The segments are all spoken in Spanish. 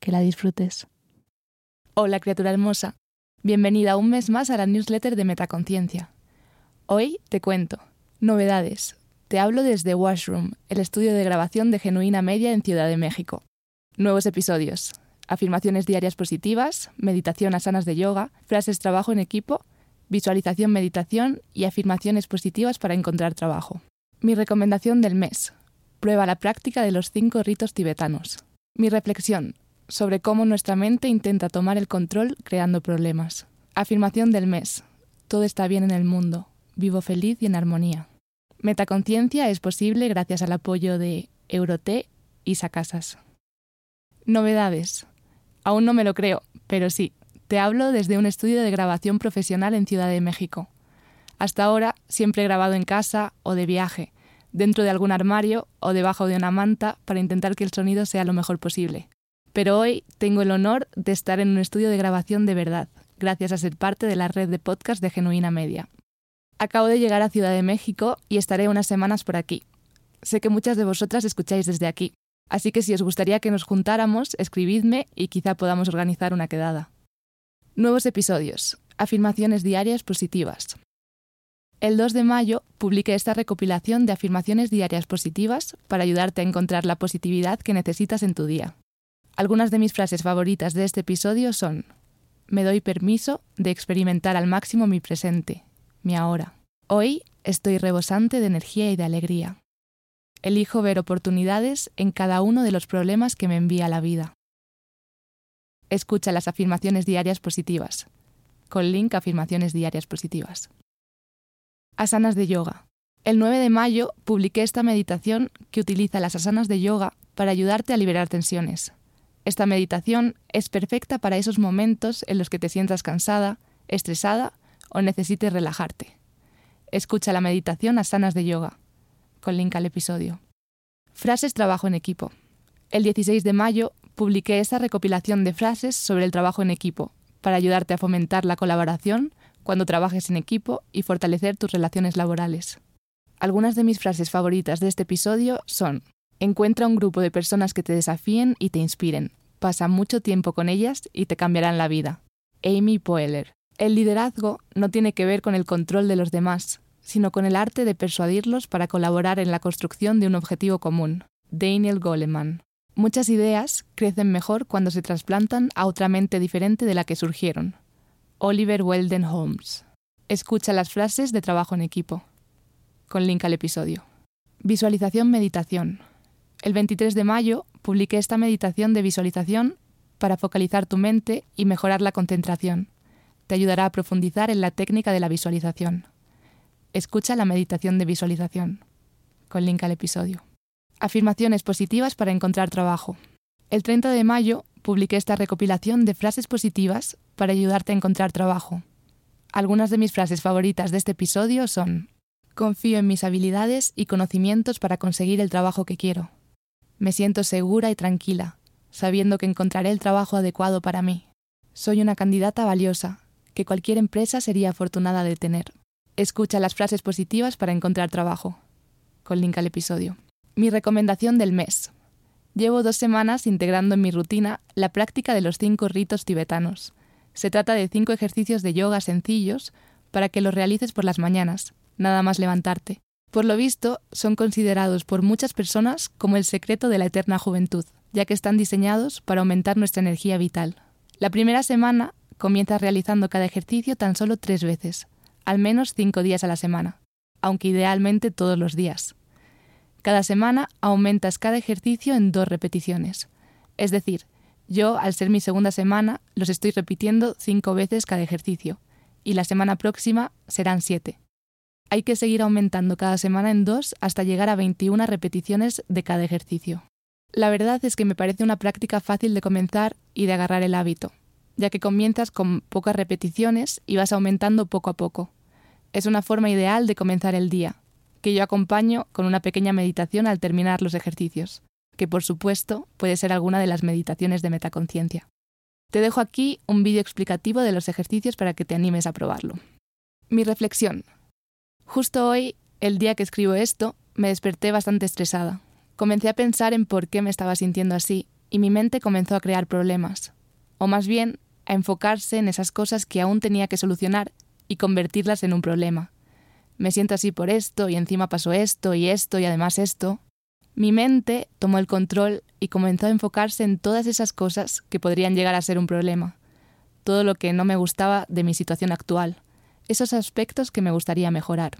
que la disfrutes. Hola criatura hermosa, bienvenida un mes más a la newsletter de Metaconciencia. Hoy te cuento novedades. Te hablo desde Washroom, el estudio de grabación de Genuina Media en Ciudad de México. Nuevos episodios, afirmaciones diarias positivas, meditación asanas de yoga, frases trabajo en equipo, visualización meditación y afirmaciones positivas para encontrar trabajo. Mi recomendación del mes. Prueba la práctica de los cinco ritos tibetanos. Mi reflexión sobre cómo nuestra mente intenta tomar el control creando problemas. Afirmación del mes. Todo está bien en el mundo. Vivo feliz y en armonía. Metaconciencia es posible gracias al apoyo de Euroté y Sacasas. Novedades. Aún no me lo creo, pero sí, te hablo desde un estudio de grabación profesional en Ciudad de México. Hasta ahora siempre he grabado en casa o de viaje, dentro de algún armario o debajo de una manta para intentar que el sonido sea lo mejor posible pero hoy tengo el honor de estar en un estudio de grabación de verdad, gracias a ser parte de la red de podcast de Genuina Media. Acabo de llegar a Ciudad de México y estaré unas semanas por aquí. Sé que muchas de vosotras escucháis desde aquí, así que si os gustaría que nos juntáramos, escribidme y quizá podamos organizar una quedada. Nuevos episodios. Afirmaciones diarias positivas. El 2 de mayo publiqué esta recopilación de afirmaciones diarias positivas para ayudarte a encontrar la positividad que necesitas en tu día. Algunas de mis frases favoritas de este episodio son, me doy permiso de experimentar al máximo mi presente, mi ahora. Hoy estoy rebosante de energía y de alegría. Elijo ver oportunidades en cada uno de los problemas que me envía la vida. Escucha las afirmaciones diarias positivas. Con link Afirmaciones diarias positivas. Asanas de yoga. El 9 de mayo publiqué esta meditación que utiliza las asanas de yoga para ayudarte a liberar tensiones, esta meditación es perfecta para esos momentos en los que te sientas cansada, estresada o necesites relajarte. Escucha la meditación a sanas de yoga, con link al episodio. Frases trabajo en equipo. El 16 de mayo publiqué esta recopilación de frases sobre el trabajo en equipo, para ayudarte a fomentar la colaboración cuando trabajes en equipo y fortalecer tus relaciones laborales. Algunas de mis frases favoritas de este episodio son Encuentra un grupo de personas que te desafíen y te inspiren. Pasa mucho tiempo con ellas y te cambiarán la vida. Amy Poehler. El liderazgo no tiene que ver con el control de los demás, sino con el arte de persuadirlos para colaborar en la construcción de un objetivo común. Daniel Goleman. Muchas ideas crecen mejor cuando se trasplantan a otra mente diferente de la que surgieron. Oliver Weldon Holmes. Escucha las frases de trabajo en equipo. Con link al episodio. Visualización meditación. El 23 de mayo publiqué esta meditación de visualización para focalizar tu mente y mejorar la concentración. Te ayudará a profundizar en la técnica de la visualización. Escucha la meditación de visualización. Con link al episodio. Afirmaciones positivas para encontrar trabajo. El 30 de mayo publiqué esta recopilación de frases positivas para ayudarte a encontrar trabajo. Algunas de mis frases favoritas de este episodio son Confío en mis habilidades y conocimientos para conseguir el trabajo que quiero. Me siento segura y tranquila, sabiendo que encontraré el trabajo adecuado para mí. Soy una candidata valiosa, que cualquier empresa sería afortunada de tener. Escucha las frases positivas para encontrar trabajo. Con link al episodio. Mi recomendación del mes. Llevo dos semanas integrando en mi rutina la práctica de los cinco ritos tibetanos. Se trata de cinco ejercicios de yoga sencillos para que los realices por las mañanas, nada más levantarte. Por lo visto, son considerados por muchas personas como el secreto de la eterna juventud, ya que están diseñados para aumentar nuestra energía vital. La primera semana comienza realizando cada ejercicio tan solo tres veces, al menos cinco días a la semana, aunque idealmente todos los días. Cada semana aumentas cada ejercicio en dos repeticiones. Es decir, yo, al ser mi segunda semana, los estoy repitiendo cinco veces cada ejercicio, y la semana próxima serán siete hay que seguir aumentando cada semana en dos hasta llegar a 21 repeticiones de cada ejercicio. La verdad es que me parece una práctica fácil de comenzar y de agarrar el hábito, ya que comienzas con pocas repeticiones y vas aumentando poco a poco. Es una forma ideal de comenzar el día, que yo acompaño con una pequeña meditación al terminar los ejercicios, que por supuesto puede ser alguna de las meditaciones de metaconciencia. Te dejo aquí un vídeo explicativo de los ejercicios para que te animes a probarlo. Mi reflexión. Justo hoy, el día que escribo esto, me desperté bastante estresada. Comencé a pensar en por qué me estaba sintiendo así y mi mente comenzó a crear problemas, o más bien a enfocarse en esas cosas que aún tenía que solucionar y convertirlas en un problema me siento así por esto y encima pasó esto y esto y además esto. Mi mente tomó el control y comenzó a enfocarse en todas esas cosas que podrían llegar a ser un problema, todo lo que no me gustaba de mi situación actual, esos aspectos que me gustaría mejorar.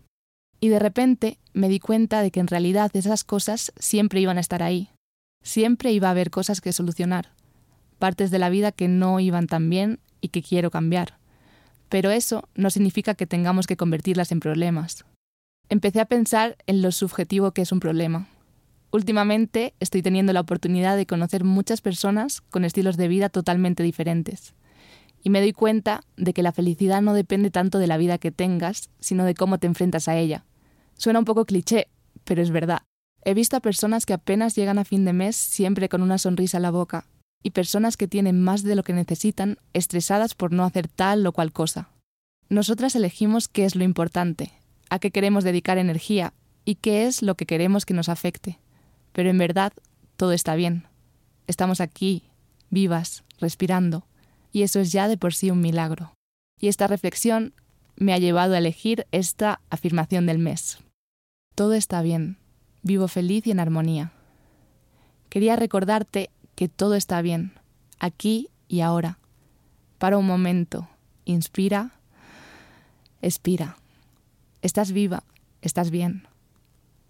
Y de repente me di cuenta de que en realidad esas cosas siempre iban a estar ahí, siempre iba a haber cosas que solucionar, partes de la vida que no iban tan bien y que quiero cambiar pero eso no significa que tengamos que convertirlas en problemas. Empecé a pensar en lo subjetivo que es un problema. Últimamente estoy teniendo la oportunidad de conocer muchas personas con estilos de vida totalmente diferentes. Y me doy cuenta de que la felicidad no depende tanto de la vida que tengas, sino de cómo te enfrentas a ella. Suena un poco cliché, pero es verdad. He visto a personas que apenas llegan a fin de mes siempre con una sonrisa a la boca, y personas que tienen más de lo que necesitan, estresadas por no hacer tal o cual cosa. Nosotras elegimos qué es lo importante, a qué queremos dedicar energía y qué es lo que queremos que nos afecte. Pero en verdad, todo está bien. Estamos aquí, vivas, respirando, y eso es ya de por sí un milagro. Y esta reflexión me ha llevado a elegir esta afirmación del mes. Todo está bien, vivo feliz y en armonía. Quería recordarte que todo está bien, aquí y ahora. Para un momento, inspira, expira. Estás viva, estás bien.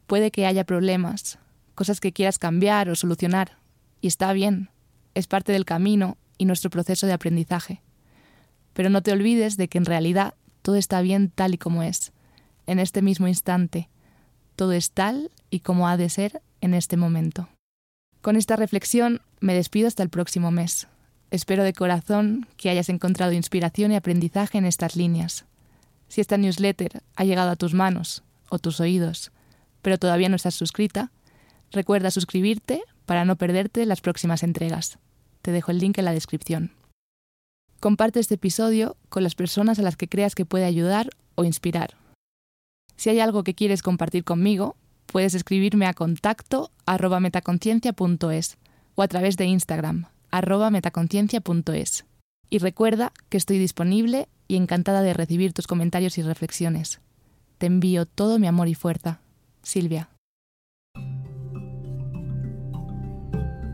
Puede que haya problemas, cosas que quieras cambiar o solucionar, y está bien, es parte del camino y nuestro proceso de aprendizaje. Pero no te olvides de que en realidad todo está bien tal y como es, en este mismo instante. Todo es tal y como ha de ser en este momento. Con esta reflexión me despido hasta el próximo mes. Espero de corazón que hayas encontrado inspiración y aprendizaje en estas líneas. Si esta newsletter ha llegado a tus manos o tus oídos, pero todavía no estás suscrita, recuerda suscribirte para no perderte las próximas entregas. Te dejo el link en la descripción. Comparte este episodio con las personas a las que creas que puede ayudar o inspirar. Si hay algo que quieres compartir conmigo, puedes escribirme a contacto arroba o a través de Instagram arroba metaconciencia.es. Y recuerda que estoy disponible y encantada de recibir tus comentarios y reflexiones. Te envío todo mi amor y fuerza. Silvia.